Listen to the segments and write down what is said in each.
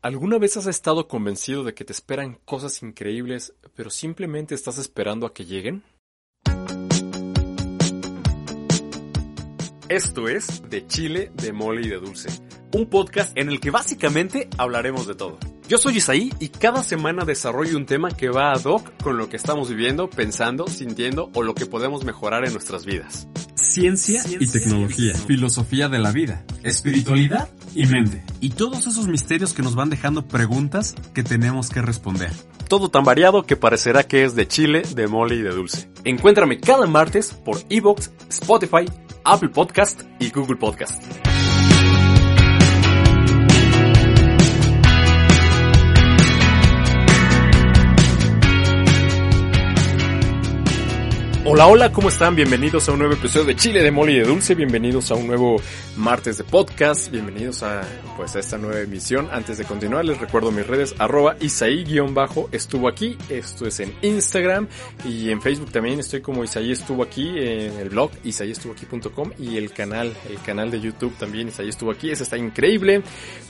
¿Alguna vez has estado convencido de que te esperan cosas increíbles, pero simplemente estás esperando a que lleguen? Esto es De Chile, de Mole y de Dulce, un podcast en el que básicamente hablaremos de todo. Yo soy Isaí y cada semana desarrollo un tema que va ad hoc con lo que estamos viviendo, pensando, sintiendo o lo que podemos mejorar en nuestras vidas. Ciencia, y tecnología, filosofía de la vida, espiritualidad y mente. Y todos esos misterios que nos van dejando preguntas que tenemos que responder. Todo tan variado que parecerá que es de chile, de mole y de dulce. Encuéntrame cada martes por Evox, Spotify, Apple Podcast y Google Podcast. Hola, hola, ¿cómo están? Bienvenidos a un nuevo episodio de Chile de Mole de Dulce, bienvenidos a un nuevo martes de podcast, bienvenidos a pues a esta nueva emisión. Antes de continuar les recuerdo mis redes, arroba Isaí-bajo estuvo aquí, esto es en Instagram y en Facebook también. Estoy como Isaí estuvo aquí, en el blog isaíestuvoaquí.com y el canal, el canal de YouTube también Isaí estuvo aquí, ese está increíble,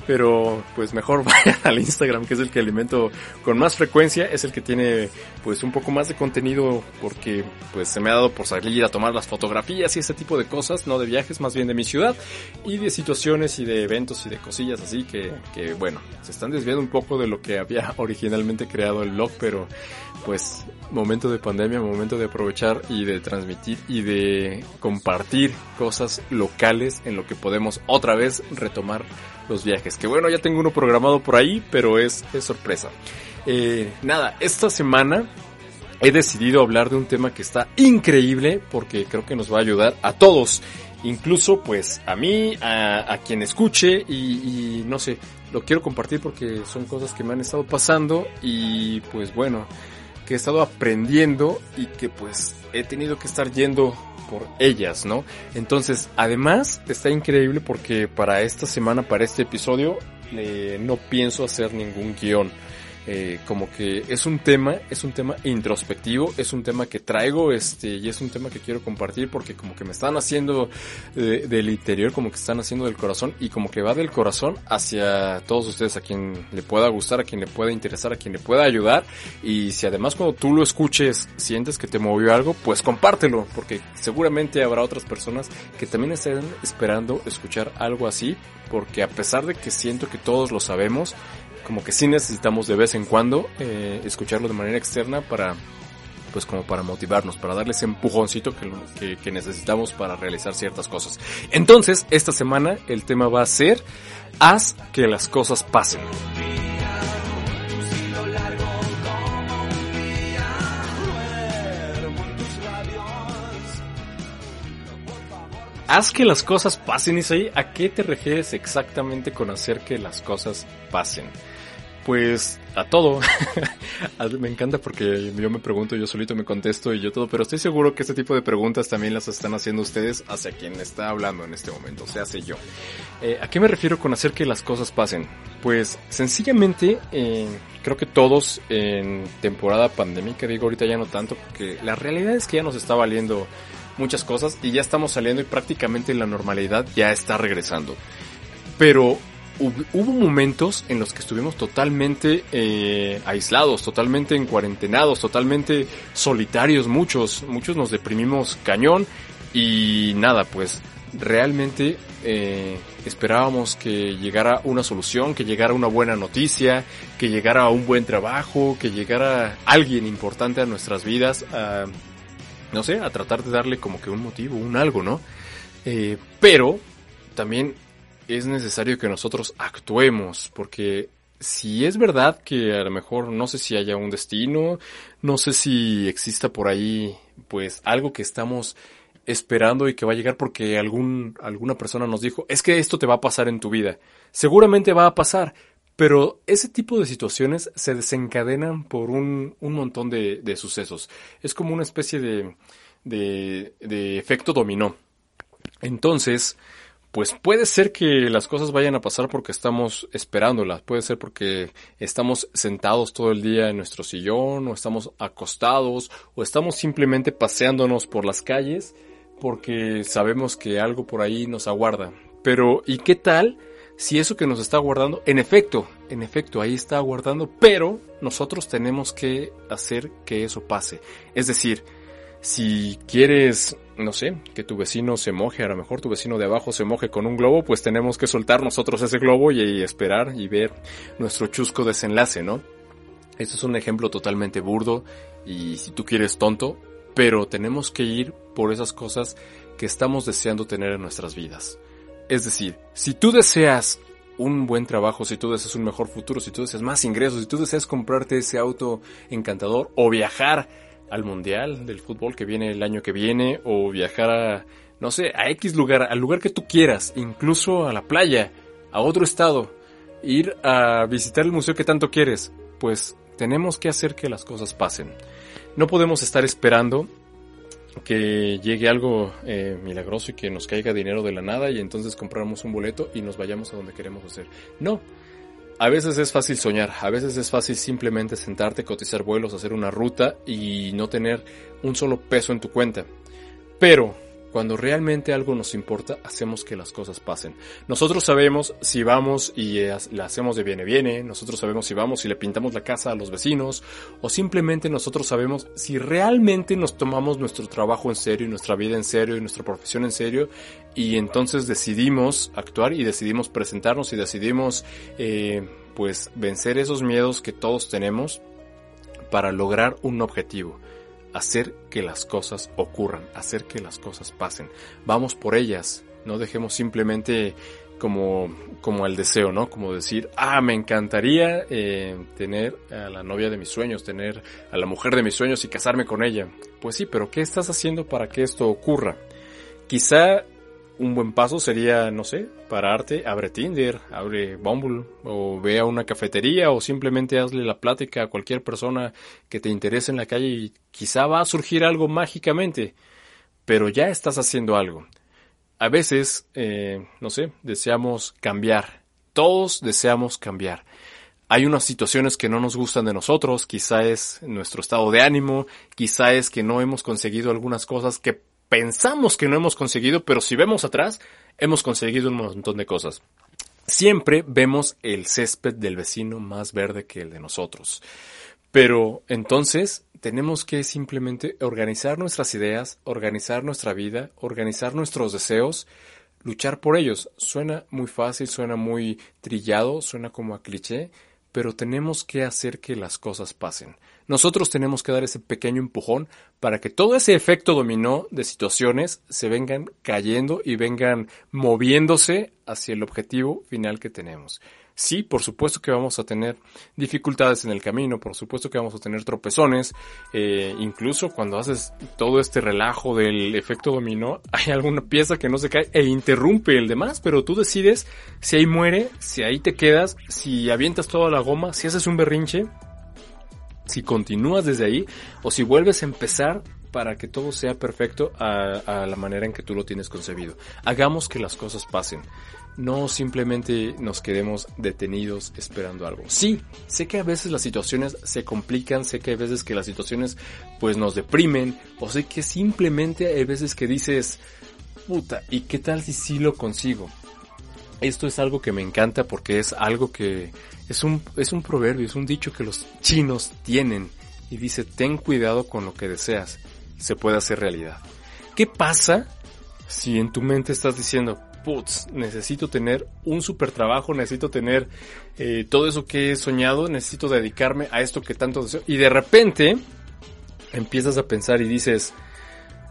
pero pues mejor vayan al Instagram que es el que alimento con más frecuencia, es el que tiene pues un poco más de contenido porque pues se me ha dado por salir a tomar las fotografías y ese tipo de cosas, no de viajes, más bien de mi ciudad y de situaciones y de eventos y de cosillas así que, que bueno, se están desviando un poco de lo que había originalmente creado el blog, pero pues momento de pandemia, momento de aprovechar y de transmitir y de compartir cosas locales en lo que podemos otra vez retomar los viajes. Que bueno, ya tengo uno programado por ahí, pero es, es sorpresa. Eh, nada, esta semana he decidido hablar de un tema que está increíble porque creo que nos va a ayudar a todos. Incluso pues a mí, a, quien escuche y, y, no sé, lo quiero compartir porque son cosas que me han estado pasando y pues bueno, que he estado aprendiendo y que pues he tenido que estar yendo por ellas, ¿no? Entonces, además está increíble porque para esta semana, para este episodio, eh, no pienso hacer ningún guion eh, como que es un tema, es un tema introspectivo, es un tema que traigo, este, y es un tema que quiero compartir porque como que me están haciendo eh, del interior, como que están haciendo del corazón y como que va del corazón hacia todos ustedes, a quien le pueda gustar, a quien le pueda interesar, a quien le pueda ayudar. Y si además cuando tú lo escuches sientes que te movió algo, pues compártelo porque seguramente habrá otras personas que también estén esperando escuchar algo así porque a pesar de que siento que todos lo sabemos, como que sí necesitamos de vez en cuando eh, escucharlo de manera externa para pues como para motivarnos, para darle ese empujoncito que, necesitamos para realizar ciertas cosas. Entonces, esta semana el tema va a ser haz que las cosas pasen. Haz que las cosas pasen, Isaí. ¿A qué te refieres exactamente con hacer que las cosas pasen? Pues a todo. me encanta porque yo me pregunto, yo solito me contesto y yo todo, pero estoy seguro que este tipo de preguntas también las están haciendo ustedes hacia quien está hablando en este momento, o sea, hace yo. Eh, ¿A qué me refiero con hacer que las cosas pasen? Pues sencillamente eh, creo que todos en temporada pandémica, digo ahorita ya no tanto, porque la realidad es que ya nos está valiendo muchas cosas y ya estamos saliendo y prácticamente la normalidad ya está regresando. Pero hubo momentos en los que estuvimos totalmente eh, aislados, totalmente en cuarentenados, totalmente solitarios, muchos, muchos nos deprimimos cañón y nada, pues realmente eh, esperábamos que llegara una solución, que llegara una buena noticia, que llegara un buen trabajo, que llegara alguien importante a nuestras vidas, a, no sé, a tratar de darle como que un motivo, un algo, ¿no? Eh, pero también es necesario que nosotros actuemos, porque si es verdad que a lo mejor no sé si haya un destino, no sé si exista por ahí pues algo que estamos esperando y que va a llegar porque algún, alguna persona nos dijo, es que esto te va a pasar en tu vida. Seguramente va a pasar, Pero ese tipo de situaciones se desencadenan por un, un montón de, de, sucesos. Es como una especie de, de, de efecto dominó. Entonces, pues puede ser que las cosas vayan a pasar porque estamos esperándolas, puede ser porque estamos sentados todo el día en nuestro sillón, o estamos acostados, o estamos simplemente paseándonos por las calles porque sabemos que algo por ahí nos aguarda. Pero, ¿y qué tal si eso que nos está aguardando, en efecto, en efecto, ahí está aguardando, pero nosotros tenemos que hacer que eso pase? Es decir, si quieres, no sé, que tu vecino se moje, a lo mejor tu vecino de abajo se moje con un globo, pues tenemos que soltar nosotros ese globo y, esperar y ver nuestro chusco desenlace, ¿no? Este es un ejemplo totalmente burdo y si tú quieres tonto, pero tenemos que ir por esas cosas que estamos deseando tener en nuestras vidas. Es decir, si tú deseas un buen trabajo, si tú deseas un mejor futuro, si tú deseas más ingresos, si tú deseas comprarte ese auto encantador o viajar al Mundial del fútbol que viene el año que viene o viajar a, no sé, a X lugar, al lugar que tú quieras, incluso a la playa, a otro estado, ir a visitar el museo que tanto quieres, pues tenemos que hacer que las cosas pasen. No podemos estar esperando que llegue algo eh, milagroso y que nos caiga dinero de la nada y entonces compramos un boleto y nos vayamos a donde queremos hacer. No, a veces es fácil soñar, a veces es fácil simplemente sentarte, cotizar vuelos, hacer una ruta y no tener un solo peso en tu cuenta. Pero cuando realmente algo nos importa, hacemos que las cosas pasen. Nosotros sabemos si vamos y la hacemos de viene viene, nosotros sabemos si vamos y le pintamos la casa a los vecinos, o simplemente nosotros sabemos si realmente nos tomamos nuestro trabajo en serio, nuestra vida en serio, y nuestra profesión en serio, y entonces decidimos actuar y decidimos presentarnos y decidimos eh, pues vencer esos miedos que todos tenemos para lograr un objetivo hacer que las cosas ocurran, hacer que las cosas pasen. Vamos por ellas, no dejemos simplemente como, como el deseo, ¿no? Como decir, ah, me encantaría eh, tener a la novia de mis sueños, tener a la mujer de mis sueños y casarme con ella. Pues sí, pero ¿qué estás haciendo para que esto ocurra? Quizá un buen paso sería, no sé, pararte, abre Tinder, abre Bumble, o ve a una cafetería, o simplemente hazle la plática a cualquier persona que te interese en la calle y quizá va a surgir algo mágicamente, pero ya estás haciendo algo. A veces, eh, no sé, deseamos cambiar. Todos deseamos cambiar. Hay unas situaciones que no nos gustan de nosotros, quizá es nuestro estado de ánimo, quizá es que no hemos conseguido algunas cosas que pensamos que no hemos conseguido, pero si vemos atrás, hemos conseguido un montón de cosas. Siempre vemos el césped del vecino más verde que el de nosotros. Pero entonces tenemos que simplemente organizar nuestras ideas, organizar nuestra vida, organizar nuestros deseos, luchar por ellos. Suena muy fácil, suena muy trillado, suena como a cliché, pero tenemos que hacer que las cosas pasen. Nosotros tenemos que dar ese pequeño empujón para que todo ese efecto dominó de situaciones se vengan cayendo y vengan moviéndose hacia el objetivo final que tenemos. Sí, por supuesto que vamos a tener dificultades en el camino, por supuesto que vamos a tener tropezones, eh, incluso cuando haces todo este relajo del efecto dominó, hay alguna pieza que no se cae e interrumpe el demás, pero tú decides si ahí muere, si ahí te quedas, si avientas toda la goma, si haces un berrinche, si continúas desde ahí o si vuelves a empezar para que todo sea perfecto a, la manera en que tú lo tienes concebido. Hagamos que las cosas pasen. No simplemente nos quedemos detenidos esperando algo. Sí, sé que a veces las situaciones se complican, sé que hay veces que las situaciones pues nos deprimen, o sé que simplemente hay veces que dices, puta, ¿y qué tal si sí lo consigo? Esto es algo que me encanta porque es algo que es un, es un proverbio, es un dicho que los chinos tienen y dice, ten cuidado con lo que deseas, se puede hacer realidad. ¿Qué pasa si en tu mente estás diciendo, putz, necesito tener un super trabajo, necesito tener eh, todo eso que he soñado, necesito dedicarme a esto que tanto deseo. Y de repente empiezas a pensar y dices,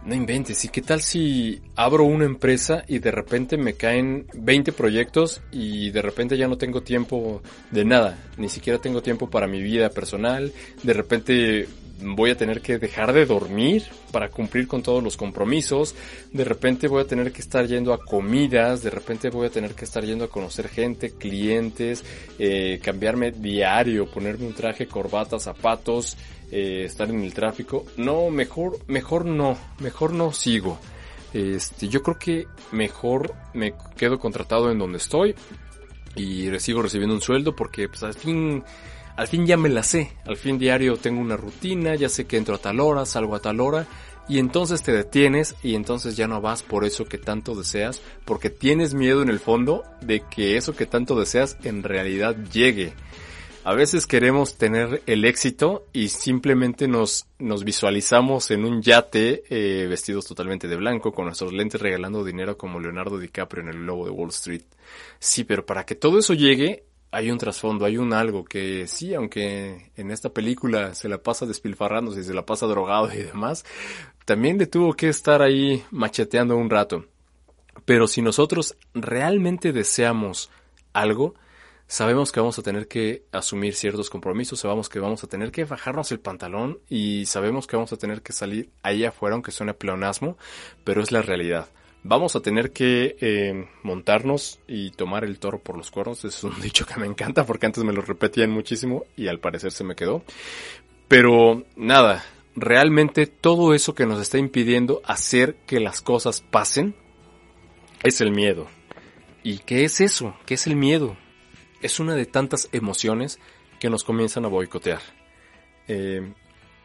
no inventes, ¿y qué tal si abro una empresa y de repente me caen 20 proyectos y de repente ya no tengo tiempo de nada, ni siquiera tengo tiempo para mi vida personal, de repente voy a tener que dejar de dormir para cumplir con todos los compromisos, de repente voy a tener que estar yendo a comidas, de repente voy a tener que estar yendo a conocer gente, clientes, eh, cambiarme diario, ponerme un traje, corbata, zapatos, eh, estar en el tráfico. No, mejor, mejor no, mejor no sigo. Este, yo creo que mejor me quedo contratado en donde estoy y sigo recibiendo un sueldo porque pues al fin al fin ya me la sé, al fin diario tengo una rutina, ya sé que entro a tal hora, salgo a tal hora, y entonces te detienes y entonces ya no vas por eso que tanto deseas, porque tienes miedo en el fondo de que eso que tanto deseas en realidad llegue. A veces queremos tener el éxito y simplemente nos, nos visualizamos en un yate eh, vestidos totalmente de blanco con nuestros lentes regalando dinero como Leonardo DiCaprio en el lobo de Wall Street. Sí, pero para que todo eso llegue hay un trasfondo, hay un algo que sí, aunque en esta película se la pasa despilfarrándose, se la pasa drogado y demás, también le tuvo que estar ahí macheteando un rato. Pero si nosotros realmente deseamos algo, sabemos que vamos a tener que asumir ciertos compromisos, sabemos que vamos a tener que bajarnos el pantalón y sabemos que vamos a tener que salir ahí afuera, aunque suene pleonasmo, pero es la realidad vamos a tener que eh, montarnos y tomar el toro por los cuernos. Es un dicho que me encanta porque antes me lo repetían muchísimo y al parecer se me quedó. Pero nada, realmente todo eso que nos está impidiendo hacer que las cosas pasen es el miedo. ¿Y qué es eso? ¿Qué es el miedo? Es una de tantas emociones que nos comienzan a boicotear. Eh,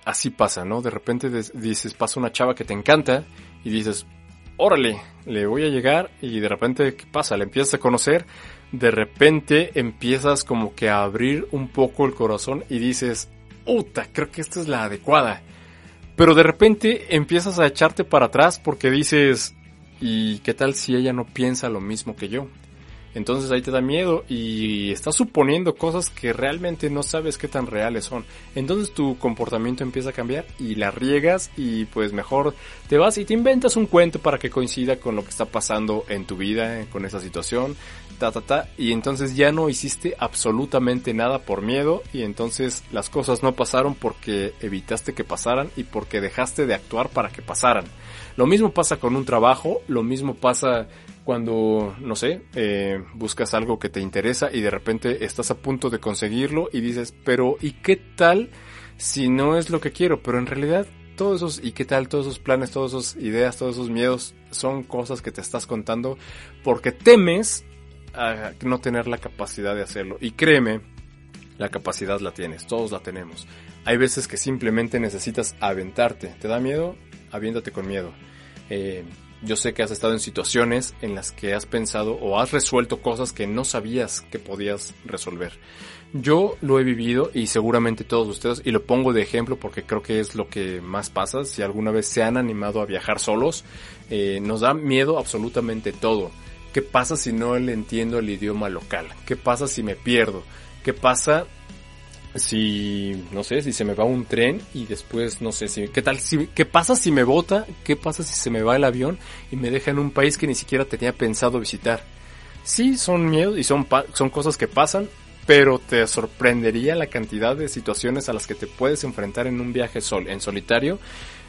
así pasa, ¿no? De repente dices, pasa una chava que te encanta y dices, órale, le voy a llegar y de repente, ¿qué pasa? Le empiezas a conocer, de repente empiezas como que a abrir un poco el corazón y dices, puta, creo que esta es la adecuada. Pero de repente empiezas a echarte para atrás porque dices, ¿y qué tal si ella no piensa lo mismo que yo? Entonces ahí te da miedo y estás suponiendo cosas que realmente no sabes qué tan reales son. Entonces tu comportamiento empieza a cambiar y la riegas y pues mejor te vas y te inventas un cuento para que coincida con lo que está pasando en tu vida, con esa situación, ta ta ta. Y entonces ya no hiciste absolutamente nada por miedo y entonces las cosas no pasaron porque evitaste que pasaran y porque dejaste de actuar para que pasaran. Lo mismo pasa con un trabajo, lo mismo pasa cuando, no sé, eh, buscas algo que te interesa y de repente estás a punto de conseguirlo y dices, pero ¿y qué tal si no es lo que quiero? Pero en realidad todos esos, ¿y qué tal? Todos esos planes, todas esas ideas, todos esos miedos son cosas que te estás contando porque temes a no tener la capacidad de hacerlo. Y créeme, la capacidad la tienes, todos la tenemos. Hay veces que simplemente necesitas aventarte. ¿Te da miedo? Aviéntate con miedo. Eh, yo sé que has estado en situaciones en las que has pensado o has resuelto cosas que no sabías que podías resolver. Yo lo he vivido y seguramente todos ustedes, y lo pongo de ejemplo porque creo que es lo que más pasa, si alguna vez se han animado a viajar solos, eh, nos da miedo absolutamente todo. ¿Qué pasa si no le entiendo el idioma local? ¿Qué pasa si me pierdo? ¿Qué pasa si, no sé, si se me va un tren y después, no sé, si, ¿qué tal? Si, ¿Qué pasa si me bota? ¿Qué pasa si se me va el avión y me deja en un país que ni siquiera tenía pensado visitar? Sí, son miedos y son, son cosas que pasan, pero te sorprendería la cantidad de situaciones a las que te puedes enfrentar en un viaje sol, en solitario.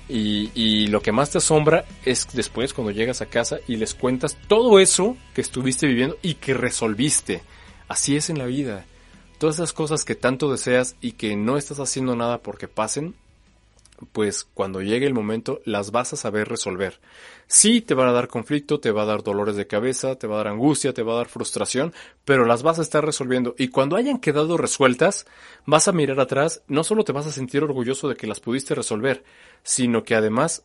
Y, y lo que más te asombra es después cuando llegas a casa y les cuentas todo eso que estuviste viviendo y que resolviste. Así es en la vida todas esas cosas que tanto deseas y que no estás haciendo nada porque pasen, pues cuando llegue el momento las vas a saber resolver. Sí, te van a dar conflicto, te va a dar dolores de cabeza, te va a dar angustia, te va a dar frustración, pero las vas a estar resolviendo. Y cuando hayan quedado resueltas, vas a mirar atrás, no solo te vas a sentir orgulloso de que las pudiste resolver, sino que además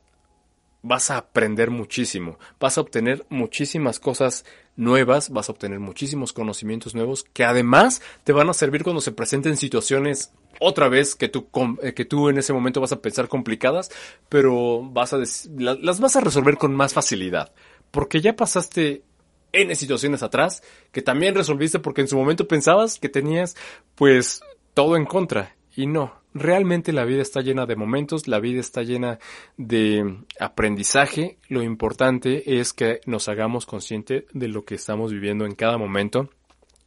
vas a aprender muchísimo, vas a obtener muchísimas cosas nuevas, vas a obtener muchísimos conocimientos nuevos que además te van a servir cuando se presenten situaciones otra vez que tú, eh, que tú en ese momento vas a pensar complicadas, pero vas a las vas a resolver con más facilidad, porque ya pasaste N situaciones atrás que también resolviste porque en su momento pensabas que tenías pues todo en contra y no, realmente la vida está llena de momentos, la vida está llena de aprendizaje. Lo importante es que nos hagamos consciente de lo que estamos viviendo en cada momento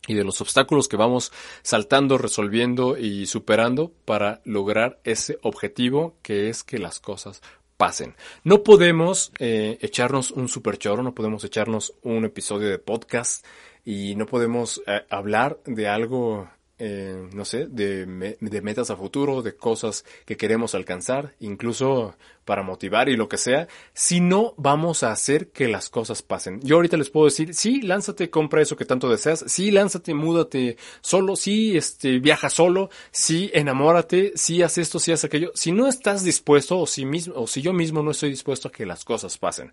y de los obstáculos que vamos saltando, resolviendo y superando para lograr ese objetivo que es que las cosas pasen. No podemos eh, echarnos un super choro, no podemos echarnos un episodio de podcast y no podemos eh, hablar de algo eh, no sé, de, de, metas a futuro, de cosas que queremos alcanzar, incluso para motivar y lo que sea, si no vamos a hacer que las cosas pasen. Yo ahorita les puedo decir, sí, lánzate, compra eso que tanto deseas, sí, lánzate, múdate solo, sí, este, viaja solo, sí, enamórate, sí, haz esto, sí, haz aquello. Si no estás dispuesto, o si mismo, o si yo mismo no estoy dispuesto a que las cosas pasen.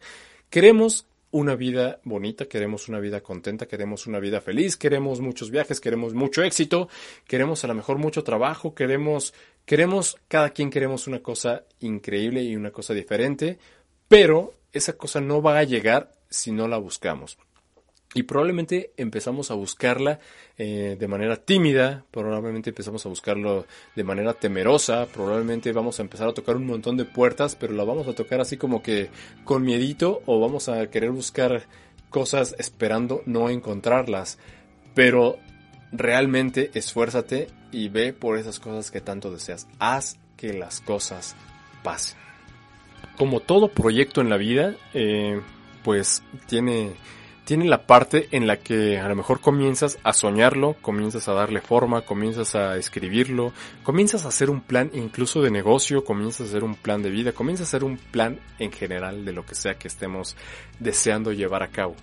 Queremos una vida bonita, queremos una vida contenta, queremos una vida feliz, queremos muchos viajes, queremos mucho éxito, queremos a lo mejor mucho trabajo, queremos, queremos, cada quien queremos una cosa increíble y una cosa diferente, pero esa cosa no va a llegar si no la buscamos y probablemente empezamos a buscarla eh, de manera tímida, probablemente empezamos a buscarlo de manera temerosa, probablemente vamos a empezar a tocar un montón de puertas, pero la vamos a tocar así como que con miedito o vamos a querer buscar cosas esperando no encontrarlas. Pero realmente esfuérzate y ve por esas cosas que tanto deseas. Haz que las cosas pasen. Como todo proyecto en la vida, eh, pues tiene tiene la parte en la que a lo mejor comienzas a soñarlo, comienzas a darle forma, comienzas a escribirlo, comienzas a hacer un plan incluso de negocio, comienzas a hacer un plan de vida, comienzas a hacer un plan en general de lo que sea que estemos deseando llevar a cabo.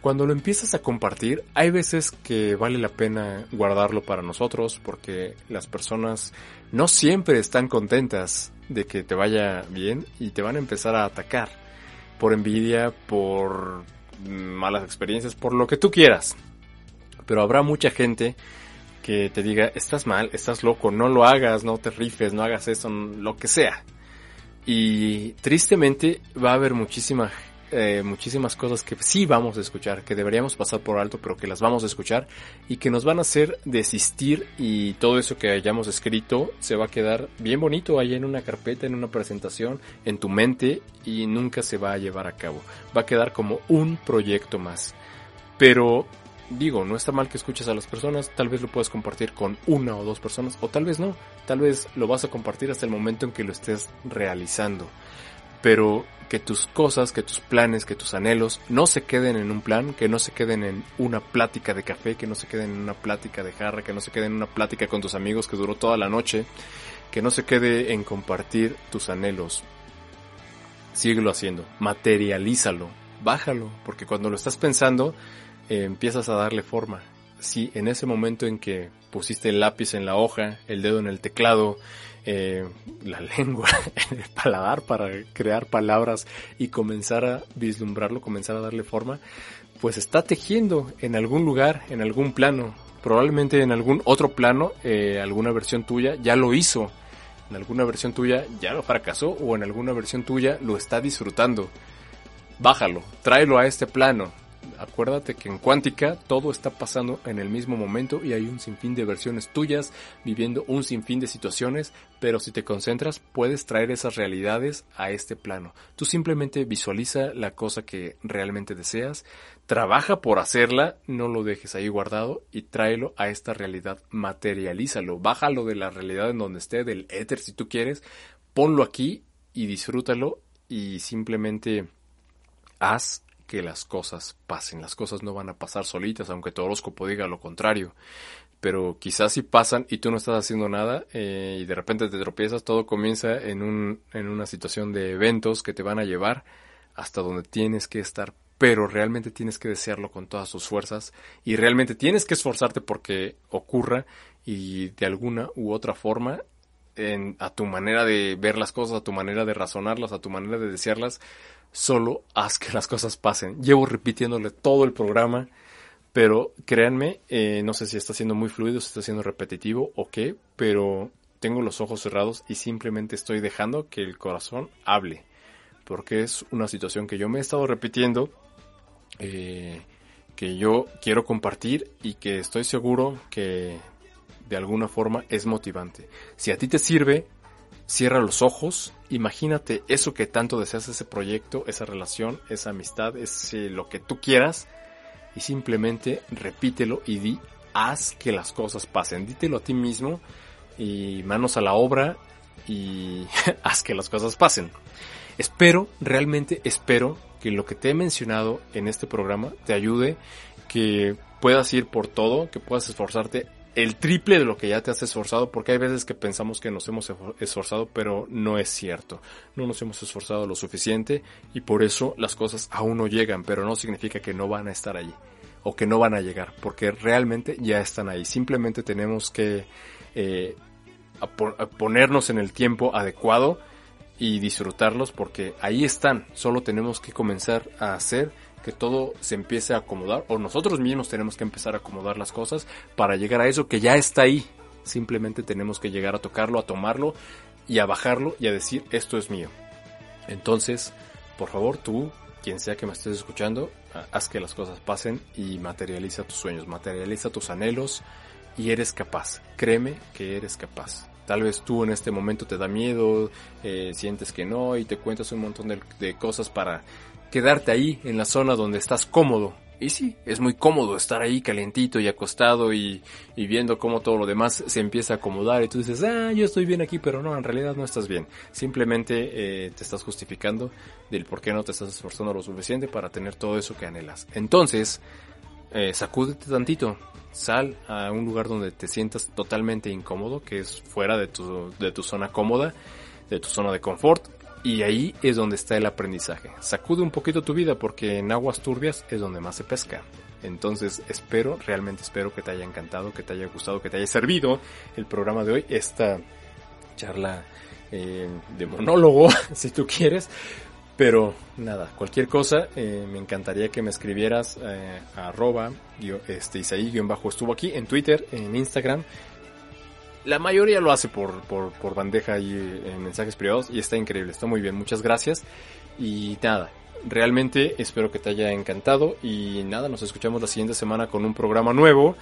Cuando lo empiezas a compartir, hay veces que vale la pena guardarlo para nosotros porque las personas no siempre están contentas de que te vaya bien y te van a empezar a atacar por envidia, por malas experiencias, por lo que tú quieras. Pero habrá mucha gente que te diga, estás mal, estás loco, no lo hagas, no te rifes, no hagas eso, lo que sea. Y tristemente va a haber muchísima eh, muchísimas cosas que sí vamos a escuchar, que deberíamos pasar por alto, pero que las vamos a escuchar y que nos van a hacer desistir y todo eso que hayamos escrito se va a quedar bien bonito ahí en una carpeta, en una presentación, en tu mente y nunca se va a llevar a cabo. Va a quedar como un proyecto más. Pero digo, no está mal que escuches a las personas, tal vez lo puedas compartir con una o dos personas, o tal vez no, tal vez lo vas a compartir hasta el momento en que lo estés realizando. Pero que tus cosas, que tus planes, que tus anhelos no se queden en un plan, que no se queden en una plática de café, que no se queden en una plática de jarra, que no se queden en una plática con tus amigos que duró toda la noche, que no se quede en compartir tus anhelos. Síguelo haciendo, materialízalo, bájalo, porque cuando lo estás pensando eh, empiezas a darle forma. Si en ese momento en que pusiste el lápiz en la hoja, el dedo en el teclado, eh, la lengua en el paladar para crear palabras y comenzar a vislumbrarlo, comenzar a darle forma, pues está tejiendo en algún lugar, en algún plano, probablemente en algún otro plano, eh, alguna versión tuya ya lo hizo, en alguna versión tuya ya lo fracasó o en alguna versión tuya lo está disfrutando. Bájalo, tráelo a este plano, acuérdate que en cuántica todo está pasando en el mismo momento y hay un sinfín de versiones tuyas viviendo un sinfín de situaciones, pero si te concentras puedes traer esas realidades a este plano. Tú simplemente visualiza la cosa que realmente deseas, trabaja por hacerla, no lo dejes ahí guardado y tráelo a esta realidad, materialízalo, bájalo de la realidad en donde esté, del éter si tú quieres, ponlo aquí y disfrútalo y simplemente haz que las cosas pasen. Las cosas no van a pasar solitas, aunque tu horóscopo diga lo contrario. Pero quizás si pasan y tú no estás haciendo nada eh, y de repente te tropiezas, todo comienza en, un, en una situación de eventos que te van a llevar hasta donde tienes que estar. Pero realmente tienes que desearlo con todas tus fuerzas y realmente tienes que esforzarte porque ocurra y de alguna u otra forma en, a tu manera de ver las cosas, a tu manera de razonarlas, a tu manera de desearlas, solo haz que las cosas pasen. Llevo repitiéndole todo el programa, pero créanme, eh, no sé si está siendo muy fluido, si está siendo repetitivo o qué, pero tengo los ojos cerrados y simplemente estoy dejando que el corazón hable, porque es una situación que yo me he estado repitiendo, eh, que yo quiero compartir y que estoy seguro que de alguna forma es motivante. Si a ti te sirve, cierra los ojos, imagínate eso que tanto deseas, ese proyecto, esa relación, esa amistad, ese lo que tú quieras, y simplemente repítelo y di, haz que las cosas pasen. Dítelo a ti mismo y manos a la obra y haz que las cosas pasen. Espero, realmente espero que lo que te he mencionado en este programa te ayude, que puedas ir por todo, que puedas esforzarte el triple de lo que ya te has esforzado, porque hay veces que pensamos que nos hemos esforzado, pero no es cierto. No nos hemos esforzado lo suficiente y por eso las cosas aún no llegan, pero no significa que no van a estar allí o que no van a llegar, porque realmente ya están ahí. Simplemente tenemos que eh, ponernos en el tiempo adecuado y disfrutarlos porque ahí están. Solo tenemos que comenzar a hacer que todo se empiece a acomodar o nosotros mismos tenemos que empezar a acomodar las cosas para llegar a eso que ya está ahí. Simplemente tenemos que llegar a tocarlo, a tomarlo y a bajarlo y a decir esto es mío. Entonces, por favor, tú, quien sea que me estés escuchando, haz que las cosas pasen y materializa tus sueños, materializa tus anhelos y eres capaz. Créeme que eres capaz. Tal vez tú en este momento te da miedo, eh, sientes que no y te cuentas un montón de, cosas para quedarte ahí en la zona donde estás cómodo. Y sí, es muy cómodo estar ahí calientito y acostado y, viendo cómo todo lo demás se empieza a acomodar y tú dices, ah, yo estoy bien aquí, pero no, en realidad no estás bien. Simplemente eh, te estás justificando del por qué no te estás esforzando lo suficiente para tener todo eso que anhelas. Entonces, eh, sacúdete tantito, sal a un lugar donde te sientas totalmente incómodo, que es fuera de tu, de tu zona cómoda, de tu zona de confort, y ahí es donde está el aprendizaje. Sacude un poquito tu vida porque en aguas turbias es donde más se pesca. Entonces espero, realmente espero que te haya encantado, que te haya gustado, que te haya servido el programa de hoy, esta charla eh, de monólogo, si tú quieres. Pero nada, cualquier cosa, eh, me encantaría que me escribieras eh, a arroba, este, Isaí-bajo estuvo aquí, en Twitter, en Instagram. La mayoría lo hace por, por, por bandeja y en mensajes privados y está increíble, está muy bien, muchas gracias. Y nada, realmente espero que te haya encantado y nada, nos escuchamos la siguiente semana con un programa nuevo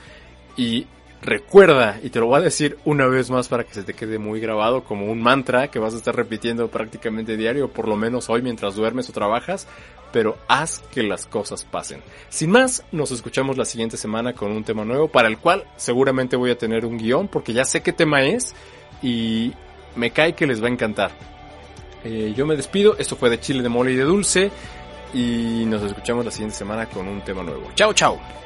y Recuerda, y te lo voy a decir una vez más para que se te quede muy grabado como un mantra que vas a estar repitiendo prácticamente diario, por lo menos hoy mientras duermes o trabajas, pero haz que las cosas pasen. Sin más, nos escuchamos la siguiente semana con un tema nuevo para el cual seguramente voy a tener un guion porque ya sé qué tema es y me cae que les va a encantar. Eh, yo me despido, esto fue de Chile de Mole y de Dulce y nos escuchamos la siguiente semana con un tema nuevo. Chao, chao.